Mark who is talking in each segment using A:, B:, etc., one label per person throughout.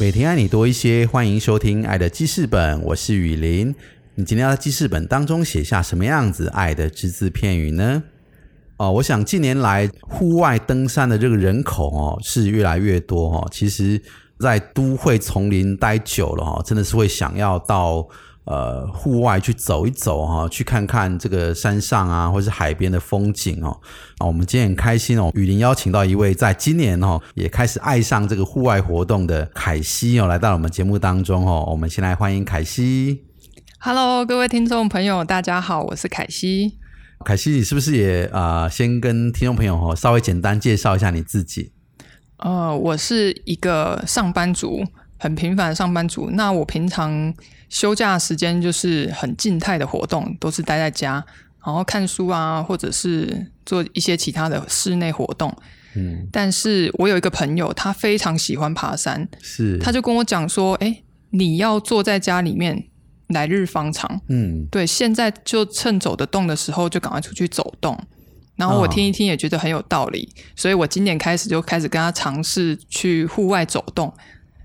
A: 每天爱你多一些，欢迎收听《爱的记事本》，我是雨林。你今天要在记事本当中写下什么样子爱的只字片语呢？哦，我想近年来户外登山的这个人口哦是越来越多哦。其实，在都会丛林待久了哈，真的是会想要到呃户外去走一走哈，去看看这个山上啊，或是海边的风景哦。啊，我们今天很开心哦，雨林邀请到一位在今年哦也开始爱上这个户外活动的凯西哦，来到我们节目当中哦。我们先来欢迎凯西。
B: Hello，各位听众朋友，大家好，我是凯西。
A: 凯西，你是不是也啊、呃先跟听众朋友哦稍微简单介绍一下你自己？
B: 呃，我是一个上班族，很平凡的上班族。那我平常休假时间就是很静态的活动，都是待在家，然后看书啊，或者是做一些其他的室内活动。
A: 嗯，
B: 但是我有一个朋友，他非常喜欢爬山，
A: 是，
B: 他就跟我讲说：“哎，你要坐在家里面，来日方长。”
A: 嗯
B: 对，现在就趁走得动的时候，就赶快出去走动。然后我听一听，也觉得很有道理，所以我今年开始就开始跟他尝试去户外走动，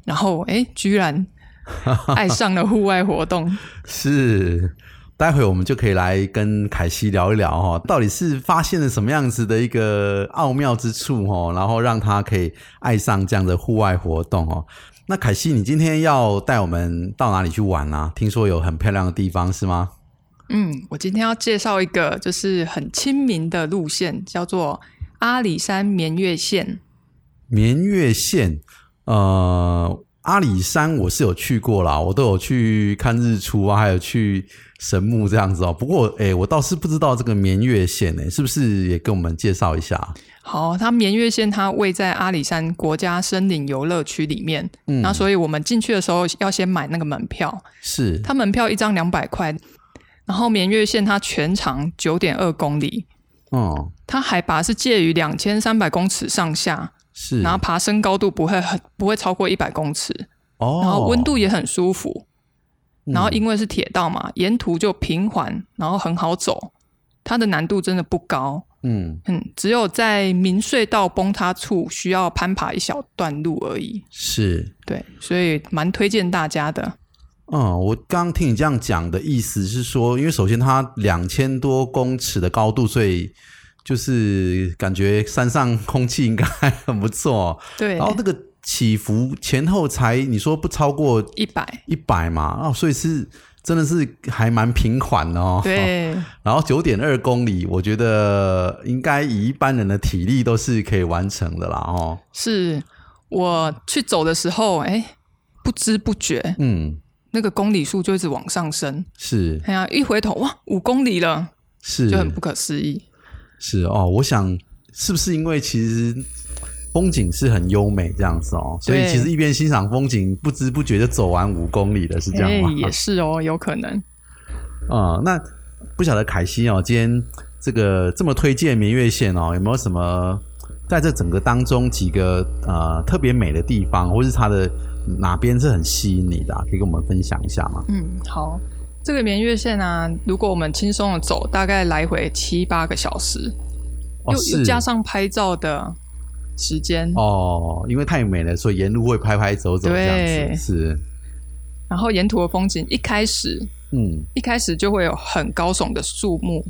B: 然后诶，居然 爱上了户外活动。
A: 是。待会我们就可以来跟凯西聊一聊哈，到底是发现了什么样子的一个奥妙之处哦，然后让他可以爱上这样的户外活动哦。那凯西，你今天要带我们到哪里去玩啊？听说有很漂亮的地方是吗？
B: 嗯，我今天要介绍一个就是很亲民的路线，叫做阿里山绵月线。
A: 绵月线，呃，阿里山我是有去过啦，我都有去看日出啊，还有去神木这样子哦。不过，哎，我倒是不知道这个绵月线哎，是不是也跟我们介绍一下？
B: 好，它绵月线它位在阿里山国家森林游乐区里面，
A: 嗯
B: 那所以我们进去的时候要先买那个门票，
A: 是，
B: 它门票一张两百块，然后绵月线它全长九点二公里，
A: 哦，
B: 它海拔是介于两千三百公尺上下，
A: 是，
B: 然后爬升高度不会很不会超过一百公尺，
A: 哦，
B: 然后温度也很舒服，
A: 嗯。
B: 然后因为是铁道嘛，沿途就平缓，然后很好走，它的难度真的不高，
A: 嗯，
B: 嗯，只有在明隧道崩塌处需要攀爬一小段路而已，
A: 是，
B: 对，所以蛮推荐大家的。
A: 嗯，我刚刚听你这样讲的意思是说，因为首先它两千多公尺的高度，所以就是感觉山上空气应该很不错。
B: 对
A: 然，后那个起伏前后才你说不超过
B: 一百，
A: 一百嘛，哦，所以是真的是还蛮平缓的哦。，
B: 对。
A: 然后九点二公里，我觉得应该以一般人的体力都是可以完成的啦哦。
B: 是我去走的时候，哎，不知不觉
A: 嗯，
B: 那个公里数就一直往上升。
A: 是
B: 哎呀，一回头哇，五公里了，
A: 是，
B: 就很不可思议。
A: 是哦，我想是不是因为其实风景是很优美这样子哦，所以其实一边欣赏风景，不知不觉就走完五公里了，是这样吗？
B: 哎也是哦，有可能。
A: 啊、那不晓得凯西哦，今天这个这么推荐明月线哦，有没有什么在这整个当中几个呃特别美的地方，或是它的哪边是很吸引你的、啊，可以跟我们分享一下吗？
B: 嗯，好。这个绵月线啊，如果我们轻松的走，大概来回七八个小时，
A: 哦，
B: 又又加上拍照的时间，
A: 哦，因为太美了，所以沿路会拍拍走走这样子，是。
B: 然后沿途的风景，一开始
A: 嗯。
B: 一开始就会有很高耸的树木、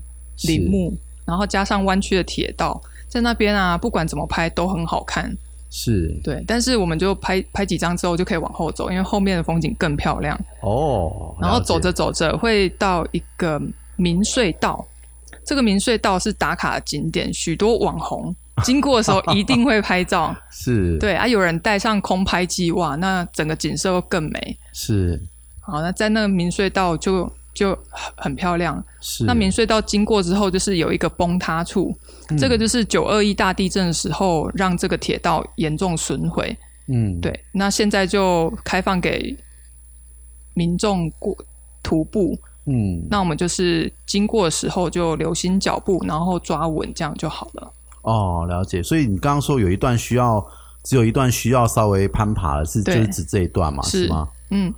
B: 林木，然后加上弯曲的铁道，在那边啊，不管怎么拍都很好看。
A: 是
B: 对，但是我们就拍拍几张之后就可以往后走，因为后面的风景更漂亮。
A: 哦，
B: 然后走着走着会到一个明隧道，这个明隧道是打卡景点，许多网红经过的时候一定会拍照。
A: 是，
B: 对啊，有人带上空拍机，哇，那整个景色会更美。
A: 是
B: 好，那在那个明隧道就就很很漂亮。
A: 是，
B: 那明隧道经过之后，就是有一个崩塌处，
A: 嗯
B: 这个就是九二一大地震的时候让这个铁道严重损毁。
A: 嗯，
B: 对，那现在就开放给民众过徒步，
A: 嗯，
B: 那我们就是经过的时候就留心脚步，然后抓稳，这样就好了。
A: 哦，了解。所以你刚刚说有一段需要，只有一段需要稍微攀爬的是，就是指这一段嘛，
B: 是
A: 是吗？
B: 嗯，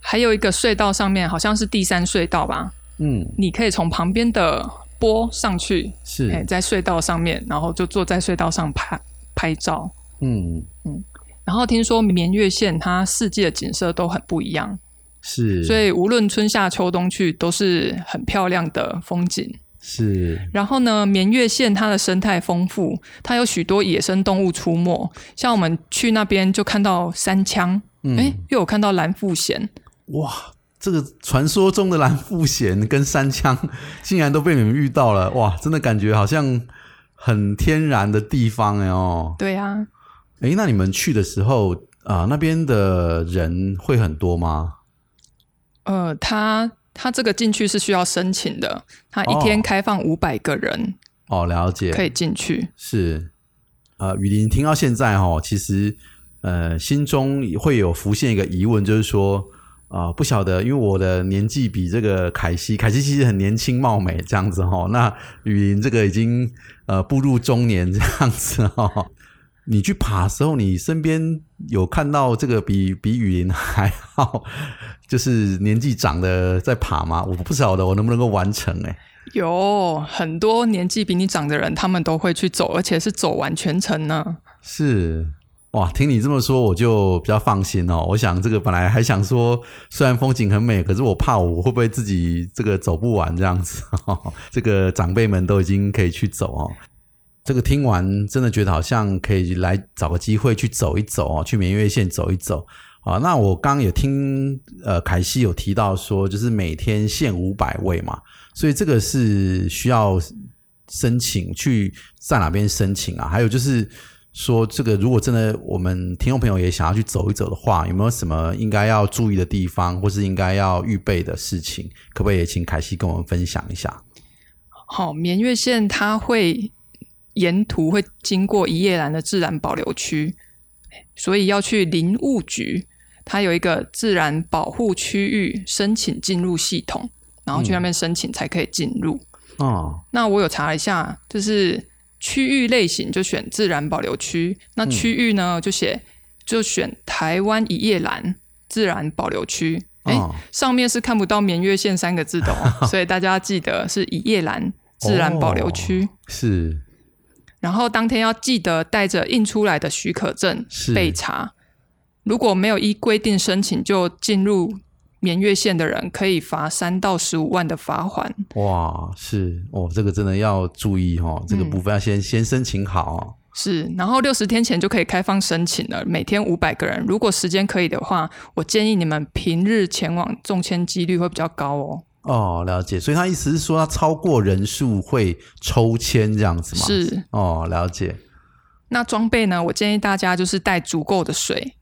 B: 还有一个隧道上面好像是第三隧道吧，
A: 嗯，
B: 你可以从旁边的坡上去，
A: 是，
B: 哎，在隧道上面，然后就坐在隧道上拍拍照。
A: 嗯。
B: 嗯，然后听说绵月线它四季的景色都很不一样，
A: 是，
B: 所以无论春夏秋冬去都是很漂亮的风景。
A: 是，
B: 然后呢，绵月县它的生态丰富，它有许多野生动物出没，像我们去那边就看到山羌，
A: 嗯。
B: 哎、又有看到蓝腹鹇，
A: 哇，这个传说中的蓝腹鹇跟三枪，竟然都被你们遇到了，哇，真的感觉好像很天然的地方哎哦。
B: 对呀、
A: 哎，那你们去的时候啊、那边的人会很多吗？
B: 呃，他他这个进去是需要申请的，他一
A: 哦
B: 天开放五百个人
A: 哦，了解，
B: 可以进去。
A: 是，呃，雨林听到现在哈，其实呃心中会有浮现一个疑问，就是说啊、不晓得，因为我的年纪比这个凯西，凯西其实很年轻貌美这样子哈，那雨林这个已经呃步入中年这样子哈。你去爬的时候，你身边有看到这个比比雨林还好，就是年纪长的在爬吗？我不晓得我能不能够完成哎、
B: 有很多年纪比你长的人，他们都会去走，而且是走完全程呢。
A: 是哇，听你这么说，我就比较放心哦。我想这个本来还想说，虽然风景很美，可是我怕我会不会自己这个走不完这样子。哦、这个长辈们都已经可以去走哦。这个听完真的觉得好像可以来找个机会去走一走哦，去明月线走一走啊。那我刚刚也听呃凯西有提到说，就是每天限五百位嘛，所以这个是需要申请去在哪边申请啊？还有就是说，这个如果真的我们听众朋友也想要去走一走的话，有没有什么应该要注意的地方，或是应该要预备的事情？可不可以也请凯西跟我们分享一下？
B: 好，绵月线它会沿途会经过一叶兰的自然保留区，所以要去林务局，它有一个自然保护区域申请进入系统，然后去那边申请才可以进入。
A: 哦，
B: 那我有查了一下，就是区域类型就选自然保留区，那区域呢、就写就选台湾一叶兰自然保留区。哎、
A: 哦
B: 上面是看不到绵月线三个字的哦，所以大家要记得是一叶兰自然保留区。
A: 是
B: 然后当天要记得带着印出来的许可证
A: 是
B: 备查。如果没有依规定申请就进入绵月线的人，可以罚三到十五万的罚款。
A: 哇，是哦，这个真的要注意哦，这个部分要先、先申请好哦。
B: 是，然后六十天前就可以开放申请了，每天五百个人。如果时间可以的话，我建议你们平日前往，中签几率会比较高哦。
A: 哦，了解。所以他意思是说，他超过人数会抽签这样子吗？
B: 是，
A: 哦，了解。
B: 那装备呢？我建议大家就是带足够的水，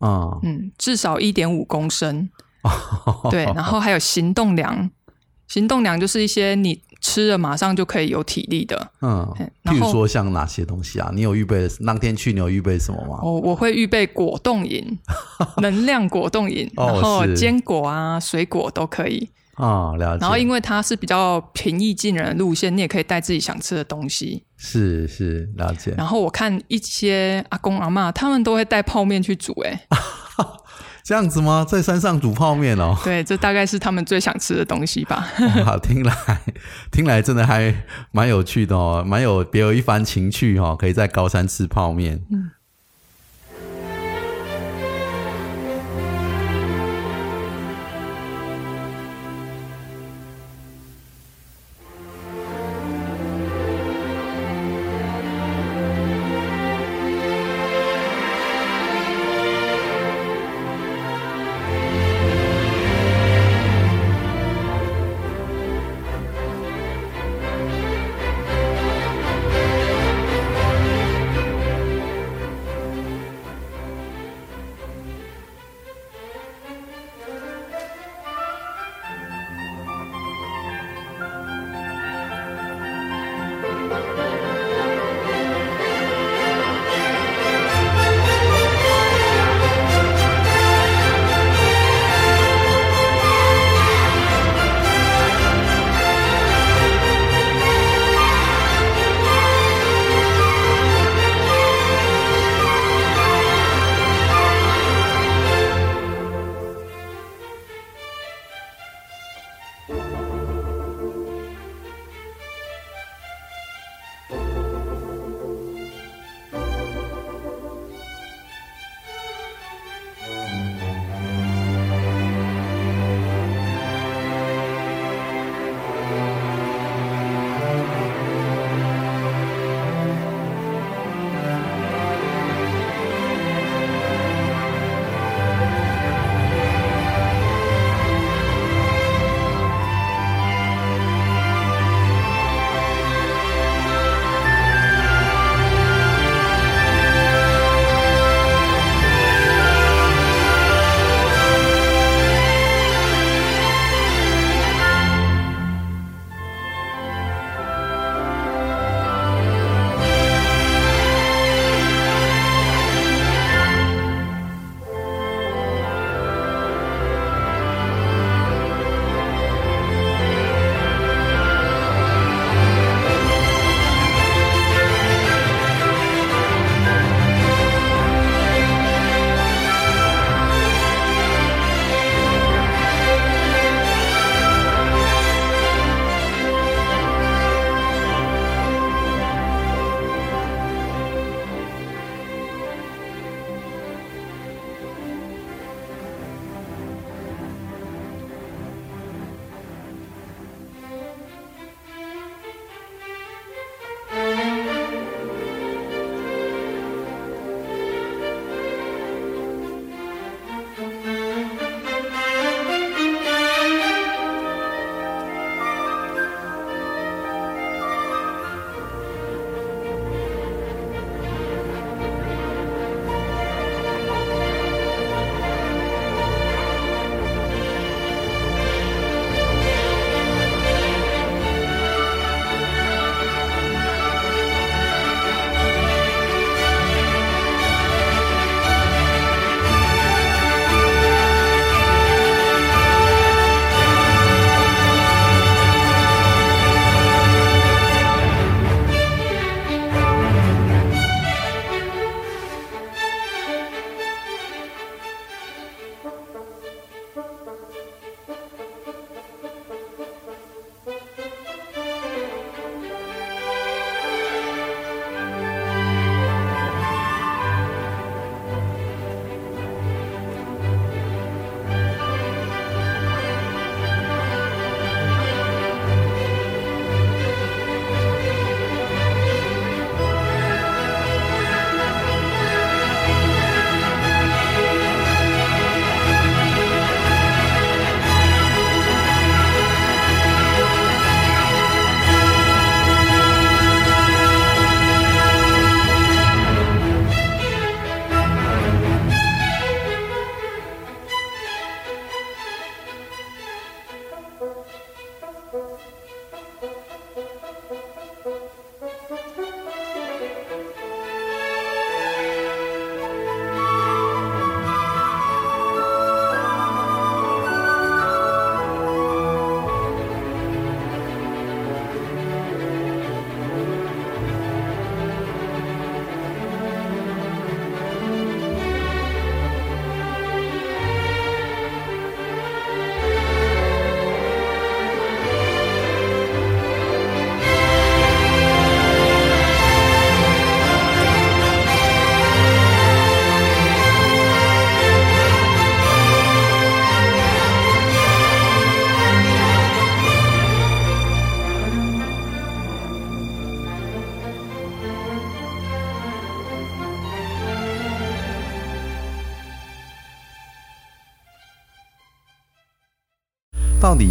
A: 嗯，
B: 嗯，至少一点五公升。对，然后还有行动粮，行动粮就是一些你吃了马上就可以有体力的。
A: 嗯，譬如说像哪些东西啊？你有预备的？当天去你有预备什么吗？
B: 我我会预备果冻饮，能量果冻饮，
A: 哦
B: 然后
A: 是
B: 坚果啊、水果都可以。
A: 啊、了解。
B: 然后因为它是比较平易近人的路线，你也可以带自己想吃的东西。
A: 是是了解。
B: 然后我看一些阿公阿妈，他们都会带泡面去煮、欸，
A: 这样子吗？在山上煮泡面哦？
B: 对，这大概是他们最想吃的东西吧。
A: 哇，听来听来真的还蛮有趣的哦，蛮有别有一番情趣哦，可以在高山吃泡面。嗯。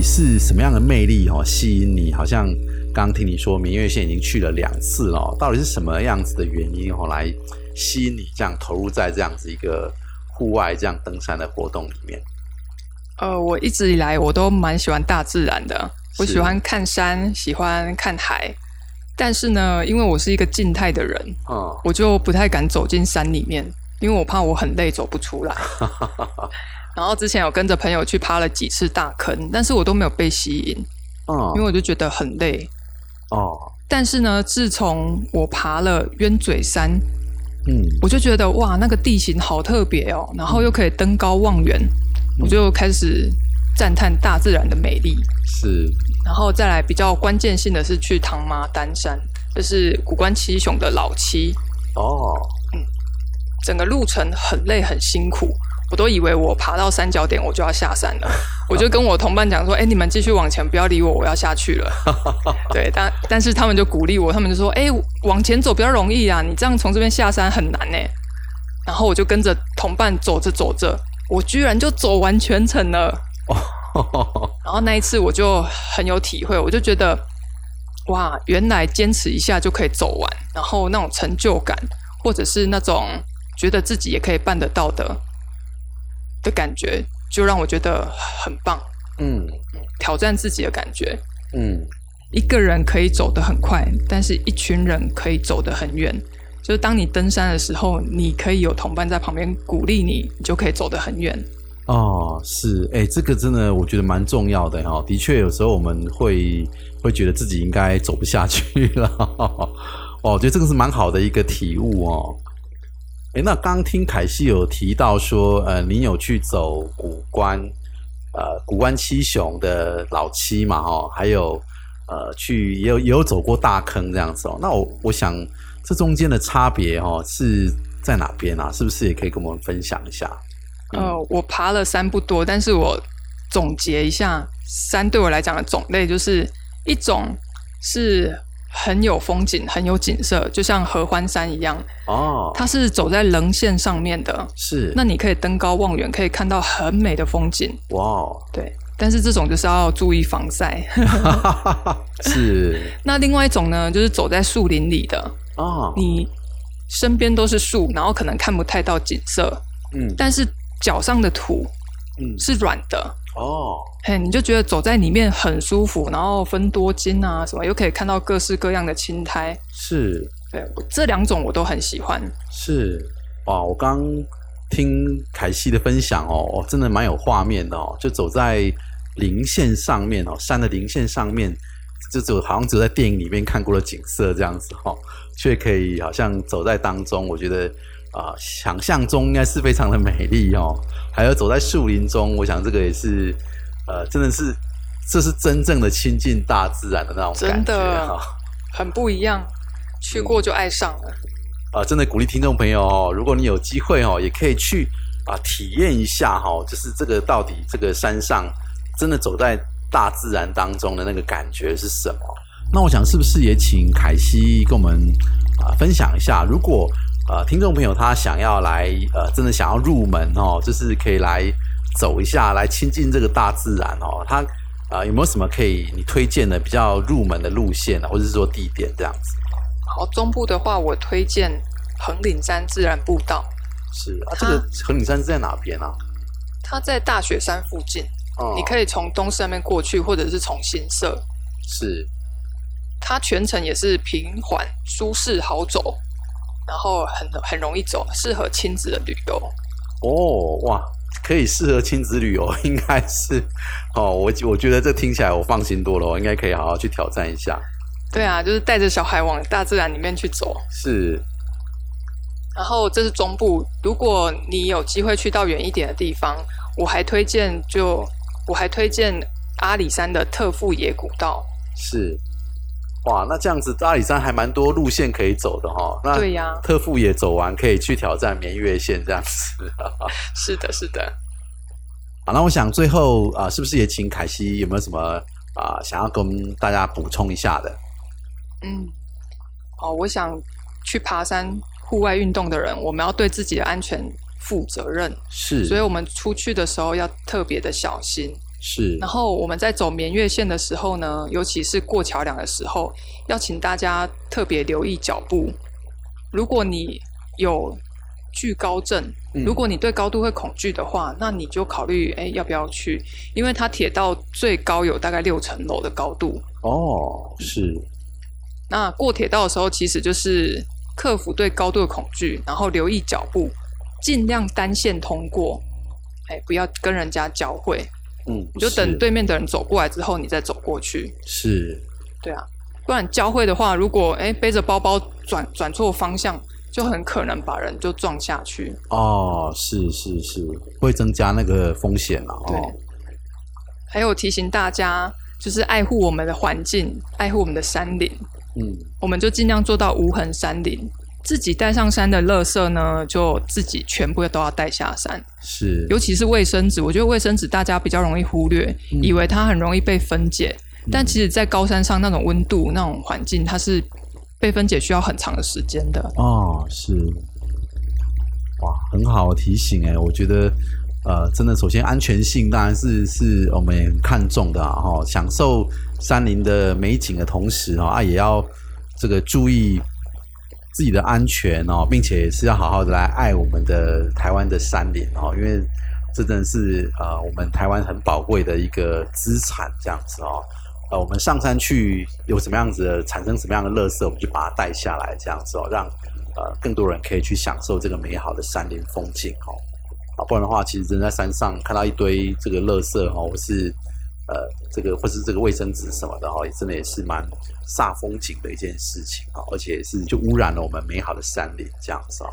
A: 是什么样的魅力哦吸引你？好像刚刚听你说明月线已经去了两次了哦，到底是什么样子的原因哦来吸引你这样投入在这样子一个户外这样登山的活动里面？
B: 呃，我一直以来我都蛮喜欢大自然的，我喜欢看山，喜欢看海。但是呢，因为我是一个静态的人，
A: 嗯，
B: 我就不太敢走进山里面，因为我怕我很累走不出来。然后之前有跟着朋友去爬了几次大坑，但是我都没有被吸引，
A: 嗯，
B: 因为我就觉得很累。
A: 哦，
B: 但是呢，自从我爬了鸢嘴山，
A: 嗯，
B: 我就觉得哇，那个地形好特别哦，然后又可以登高望远，我就开始赞叹大自然的美丽。
A: 是，
B: 然后再来比较关键性的是去唐麻丹山，这是古关七雄的老七，
A: 哦，嗯
B: 整个路程很累很辛苦，我都以为我爬到山脚点我就要下山了，我就跟我同伴讲说：“哎、你们继续往前，不要理我，我要下去了。”对，但但是他们就鼓励我，他们就说：“哎、往前走比较容易啊，你这样从这边下山很难呢。”然后我就跟着同伴走着走着，我居然就走完全程了。然后那一次我就很有体会，我就觉得哇，原来坚持一下就可以走完，然后那种成就感，或者是那种觉得自己也可以办得到的的感觉，就让我觉得很棒，
A: 嗯
B: 挑战自己的感觉。
A: 嗯，
B: 一个人可以走得很快，但是一群人可以走得很远。就是当你登山的时候，你可以有同伴在旁边鼓励你，你就可以走得很远。
A: 哦，是，哎，这个真的我觉得蛮重要的哈、的确，有时候我们会会觉得自己应该走不下去了。哦，我觉得这个是蛮好的一个体悟哦。哎，那刚听凯西有提到说，呃，你有去走古关，呃，古关七雄的老七嘛，哦，还有呃，去也有也有走过大坑这样子哦。那我我想这中间的差别哦是在哪边啊？是不是也可以跟我们分享一下？
B: 呃，我爬了山不多，但是我总结一下，山对我来讲的种类就是一种是很有风景、很有景色，就像合欢山一样，
A: 哦，
B: 它是走在棱线上面的，
A: 是。
B: 那你可以登高望远，可以看到很美的风景。
A: 哇哦，
B: 对，但是这种就是要注意防晒。
A: 是。
B: 那另外一种呢，就是走在树林里的，
A: 哦，
B: 你身边都是树，然后可能看不太到景色，
A: 嗯。
B: 但是脚上的土
A: 嗯。
B: 是软的，
A: 哦
B: 嘿，你就觉得走在里面很舒服，然后分多金啊什么，又可以看到各式各样的青苔。
A: 是
B: 对，我这两种我都很喜欢。
A: 是哇！我刚听凯西的分享哦，哦，真的蛮有画面的哦，就走在零线上面哦，山的零线上面，就只有好像只有在电影里面看过的景色这样子哦，却可以好像走在当中，我觉得啊、想象中应该是非常的美丽哦。还有走在树林中，我想这个也是呃，真的是这是真正的亲近大自然的那种感觉
B: 真的
A: 哈、
B: 很不一样，去过就爱上了。
A: 啊，真的鼓励听众朋友哦，如果你有机会哦，也可以去啊体验一下哈、哦，就是这个到底这个山上真的走在大自然当中的那个感觉是什么？那我想是不是也请凯西跟我们啊分享一下，如果呃听众朋友他想要来呃真的想要入门哦，就是可以来走一下，来亲近这个大自然哦，他啊、有没有什么可以你推荐的比较入门的路线啊，或者是说地点这样子？
B: 好，中部的话，我推荐横岭山自然步道，
A: 是啊，这个横岭山是在哪边啊？
B: 它在大雪山附近，
A: 哦
B: 你可以从东山那边过去，或者是从新社。
A: 是
B: 它全程也是平缓、舒适、好走，然后很很容易走，适合亲子的旅游。
A: 哦，哇，可以适合亲子旅游，应该是哦。我我觉得这听起来我放心多了，我应该可以好好去挑战一下。
B: 对啊，就是带着小孩往大自然里面去走。
A: 是
B: 然后这是中部，如果你有机会去到远一点的地方，我还推荐就我还推荐阿里山的特富野古道。
A: 是，哇，那这样子阿里山还蛮多路线可以走的哈、那
B: 对呀
A: 特富也走完，可以去挑战绵月线这样子。
B: 是的，是的。
A: 好，那我想最后啊、是不是也请凯西有没有什么啊、想要跟大家补充一下的？
B: 嗯，哦，我想去爬山、户外运动的人，我们要对自己的安全负责任，
A: 是，
B: 所以我们出去的时候要特别的小心。
A: 是。
B: 然后我们在走绵月线的时候呢，尤其是过桥梁的时候，要请大家特别留意脚步。如果你有惧高症，
A: 嗯。
B: 如果你对高度会恐惧的话，那你就考虑哎要不要去，因为它铁道最高有大概六层楼的高度。
A: 哦，是。
B: 那过铁道的时候，其实就是克服对高度的恐惧，然后留意脚步，尽量单线通过，哎，不要跟人家交汇，
A: 嗯，
B: 你就等对面的人走过来之后，你再走过去。
A: 是
B: 对啊，不然交汇的话，如果哎背着包包转转错方向，就很可能把人就撞下去。
A: 哦，是是是，会增加那个风险了
B: 对
A: 哦。
B: 还有提醒大家，就是爱护我们的环境，爱护我们的山林，
A: 嗯，
B: 我们就尽量做到无痕山林。自己带上山的垃圾呢，就自己全部都要带下山，
A: 是
B: 尤其是卫生纸。我觉得卫生纸大家比较容易忽略，
A: 嗯
B: 以为它很容易被分解，但其实，在高山上那种温度、那种环境，它是被分解需要很长的时间的。
A: 哦，是，哇，很好的提醒哎，我觉得呃，真的，首先安全性当然是是我们也很看重的啊，哈，享受山林的美景的同时哦，啊，也要这个注意自己的安全哦，并且是要好好的来爱我们的台湾的山林哦，因为这真是呃我们台湾很宝贵的一个资产，这样子哦。呃，我们上山去有什么样子的产生什么样的垃圾，我们就把它带下来，这样子哦，让呃更多人可以去享受这个美好的山林风景哦。啊，不然的话，其实人在山上看到一堆这个垃圾哦，或是呃这个或是这个卫生纸什么的哦，也真的也是蛮煞风景的一件事情哦，而且是就污染了我们美好的山林这样子哦。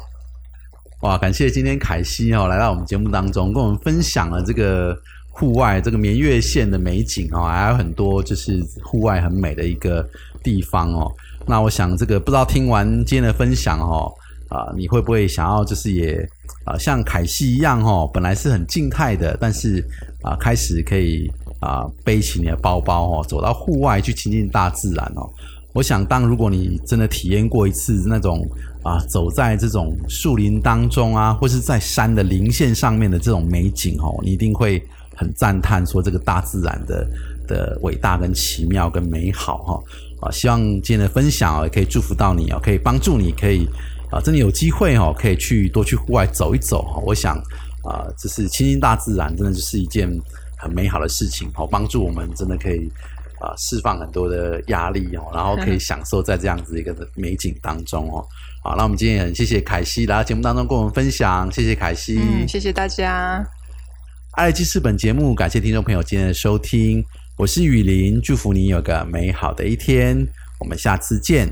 A: 哇，感谢今天凯西哦来到我们节目当中，跟我们分享了这个户外这个绵月县的美景哦，还有很多就是户外很美的一个地方哦。那我想这个不知道听完今天的分享哦，啊、你会不会想要就是也啊、像凯西一样哦，本来是很静态的，但是啊、开始可以啊、背起你的包包哦，走到户外去亲近大自然哦。我想，当如果你真的体验过一次那种啊，走在这种树林当中啊，或是在山的林线上面的这种美景哦，你一定会很赞叹说这个大自然的的伟大跟奇妙跟美好哈、啊！希望今天的分享，也可以祝福到你哦，可以帮助你可以啊，真的有机会哦，可以去多去户外走一走哈、我想啊，这是亲近大自然，真的就是一件很美好的事情哦，帮助我们真的可以。啊，释放很多的压力哦，然后可以享受在这样子一个美景当中哦。好，那我们今天也很谢谢凯西来到节目当中跟我们分享，谢谢凯西。
B: 嗯，谢谢大家。
A: 爱乐记事本节目，感谢听众朋友今天的收听，我是雨林，祝福你有个美好的一天，我们下次见。